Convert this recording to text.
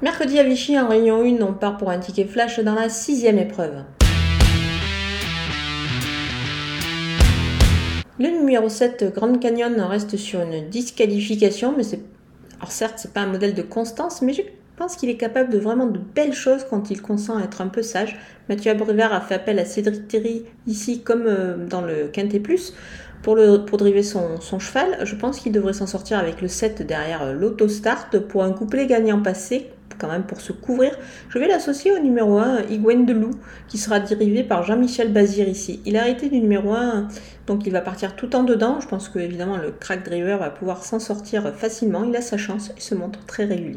Mercredi à Vichy, en réunion 1, on part pour un ticket flash dans la sixième épreuve. Le numéro 7, Grand Canyon, reste sur une disqualification, mais. Alors certes, c'est pas un modèle de constance, mais je pense qu'il est capable de vraiment de belles choses quand il consent être un peu sage. Mathieu Abrivard a fait appel à Cédric Terry ici comme euh, dans le Quintet Plus pour driver son, son cheval. Je pense qu'il devrait s'en sortir avec le 7 derrière euh, l'autostart pour un couplet gagnant passé quand même pour se couvrir. Je vais l'associer au numéro 1, Igwen Delou, qui sera dérivé par Jean-Michel Bazir ici. Il a arrêté du numéro 1, donc il va partir tout en dedans. Je pense que évidemment le crack driver va pouvoir s'en sortir facilement. Il a sa chance et se montre très régulier.